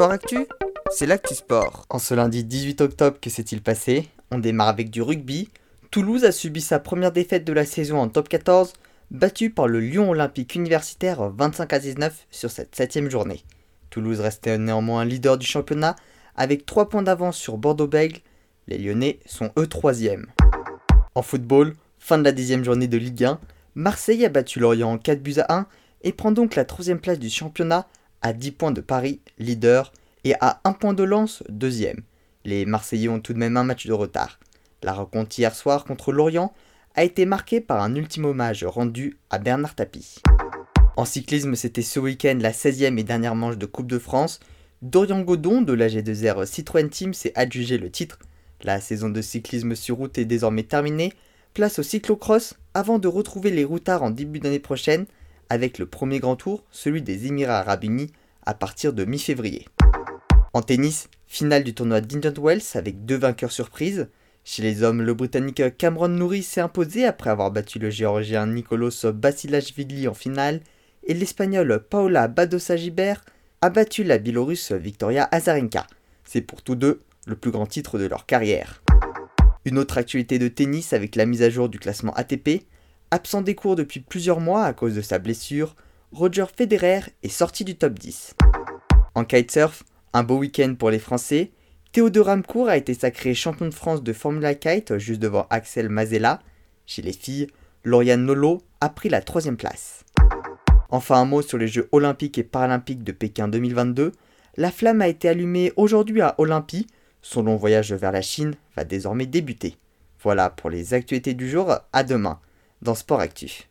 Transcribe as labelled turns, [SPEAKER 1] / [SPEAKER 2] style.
[SPEAKER 1] Sport Actu, c'est l'actu sport. En ce lundi 18 octobre, que s'est-il passé? On démarre avec du rugby. Toulouse a subi sa première défaite de la saison en top 14, battue par le Lyon Olympique Universitaire 25 à 19 sur cette septième journée. Toulouse restait néanmoins leader du championnat avec 3 points d'avance sur Bordeaux-Bègles. Les Lyonnais sont eux troisième. En football, fin de la dixième journée de Ligue 1, Marseille a battu Lorient en 4 buts à 1 et prend donc la troisième place du championnat à 10 points de Paris, leader, et à 1 point de lance, deuxième. Les Marseillais ont tout de même un match de retard. La rencontre hier soir contre Lorient a été marquée par un ultime hommage rendu à Bernard Tapie. En cyclisme, c'était ce week-end la 16e et dernière manche de Coupe de France. Dorian Godon de la G2R Citroën Team s'est adjugé le titre. La saison de cyclisme sur route est désormais terminée. Place au cyclocross avant de retrouver les routards en début d'année prochaine avec le premier grand tour, celui des Émirats Arabes Unis, à partir de mi-février. En tennis, finale du tournoi d'Indian Wells avec deux vainqueurs surprises. Chez les hommes, le Britannique Cameron Nouri s'est imposé après avoir battu le Géorgien Nicolos Basilashvili en finale et l'Espagnol Paola Badosa-Gibert a battu la Biélorusse Victoria Azarenka. C'est pour tous deux le plus grand titre de leur carrière. Une autre actualité de tennis avec la mise à jour du classement ATP. Absent des cours depuis plusieurs mois à cause de sa blessure, Roger Federer est sorti du top 10. En kitesurf, un beau week-end pour les Français. Théodore Ramcourt a été sacré champion de France de Formula Kite juste devant Axel Mazella. Chez les filles, Lauriane Nolo a pris la troisième place. Enfin un mot sur les Jeux olympiques et paralympiques de Pékin 2022. La flamme a été allumée aujourd'hui à Olympie. Son long voyage vers la Chine va désormais débuter. Voilà pour les actualités du jour, à demain dans Sport Actif.